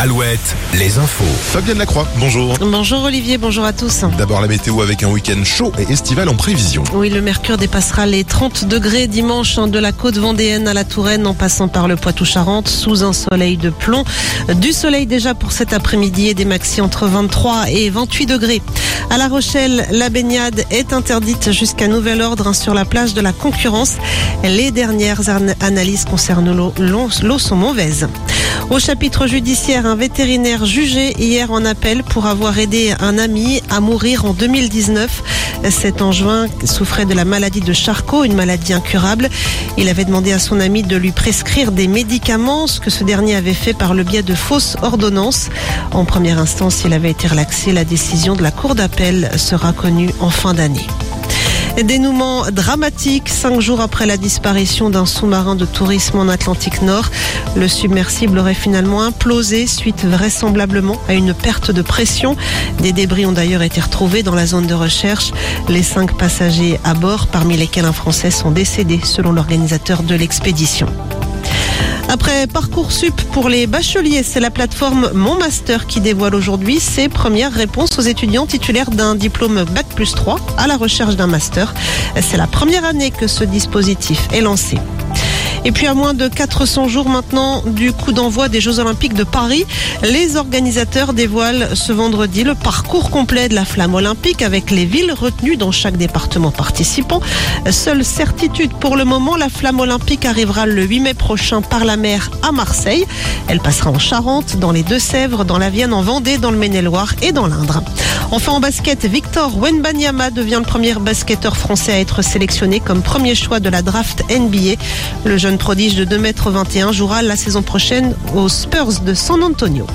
Alouette, les infos. Fabienne Lacroix, bonjour. Bonjour Olivier, bonjour à tous. D'abord la météo avec un week-end chaud et estival en prévision. Oui, le mercure dépassera les 30 degrés dimanche hein, de la côte vendéenne à la Touraine en passant par le Poitou-Charentes sous un soleil de plomb. Du soleil déjà pour cet après-midi et des maxi entre 23 et 28 degrés. À La Rochelle, la baignade est interdite jusqu'à nouvel ordre hein, sur la plage de la concurrence. Les dernières analyses concernant l'eau sont mauvaises. Au chapitre judiciaire, un vétérinaire jugé hier en appel pour avoir aidé un ami à mourir en 2019. Cet Angevin souffrait de la maladie de Charcot, une maladie incurable. Il avait demandé à son ami de lui prescrire des médicaments, ce que ce dernier avait fait par le biais de fausses ordonnances. En première instance, il avait été relaxé. La décision de la Cour d'appel sera connue en fin d'année. Dénouement dramatique cinq jours après la disparition d'un sous-marin de tourisme en Atlantique Nord. Le submersible aurait finalement implosé suite vraisemblablement à une perte de pression. Des débris ont d'ailleurs été retrouvés dans la zone de recherche. Les cinq passagers à bord, parmi lesquels un Français, sont décédés selon l'organisateur de l'expédition. Après Parcoursup pour les bacheliers, c'est la plateforme Mon Master qui dévoile aujourd'hui ses premières réponses aux étudiants titulaires d'un diplôme Bac plus 3 à la recherche d'un master. C'est la première année que ce dispositif est lancé. Et puis à moins de 400 jours maintenant du coup d'envoi des Jeux Olympiques de Paris, les organisateurs dévoilent ce vendredi le parcours complet de la flamme olympique avec les villes retenues dans chaque département participant. Seule certitude pour le moment, la flamme olympique arrivera le 8 mai prochain par la mer à Marseille. Elle passera en Charente, dans les Deux-Sèvres, dans la Vienne, en Vendée, dans le Maine-et-Loire et dans l'Indre. Enfin en basket, Victor Wenbanyama devient le premier basketteur français à être sélectionné comme premier choix de la draft NBA. Jeune prodige de 2m21 jouera la saison prochaine aux Spurs de San Antonio.